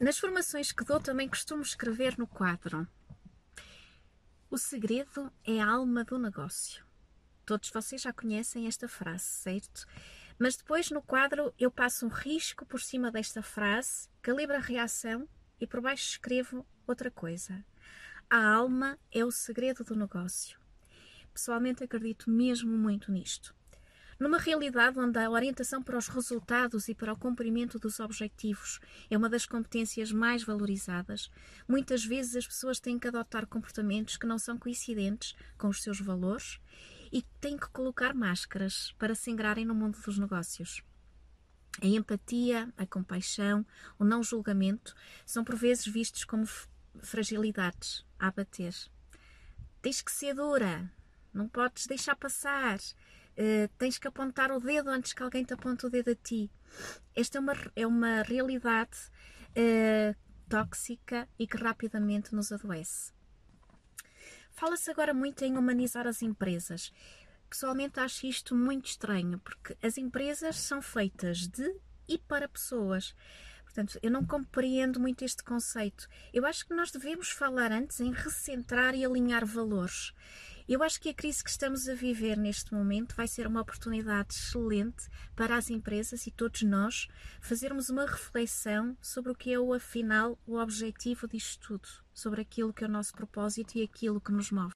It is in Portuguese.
Nas formações que dou também costumo escrever no quadro. O segredo é a alma do negócio. Todos vocês já conhecem esta frase, certo? Mas depois no quadro eu passo um risco por cima desta frase, calibro a reação e por baixo escrevo outra coisa. A alma é o segredo do negócio. Pessoalmente acredito mesmo muito nisto. Numa realidade onde a orientação para os resultados e para o cumprimento dos objetivos é uma das competências mais valorizadas, muitas vezes as pessoas têm que adotar comportamentos que não são coincidentes com os seus valores e têm que colocar máscaras para se ingrarem no mundo dos negócios. A empatia, a compaixão, o não julgamento são por vezes vistos como fragilidades a abater. Tens que ser dura, não podes deixar passar, uh, tens que apontar o dedo antes que alguém te aponte o dedo a ti. Esta é uma, é uma realidade uh, tóxica e que rapidamente nos adoece. Fala-se agora muito em humanizar as empresas. Pessoalmente acho isto muito estranho, porque as empresas são feitas de e para pessoas. Portanto, eu não compreendo muito este conceito. Eu acho que nós devemos falar antes em recentrar e alinhar valores. Eu acho que a crise que estamos a viver neste momento vai ser uma oportunidade excelente para as empresas e todos nós fazermos uma reflexão sobre o que é o afinal o objetivo disto tudo, sobre aquilo que é o nosso propósito e aquilo que nos move.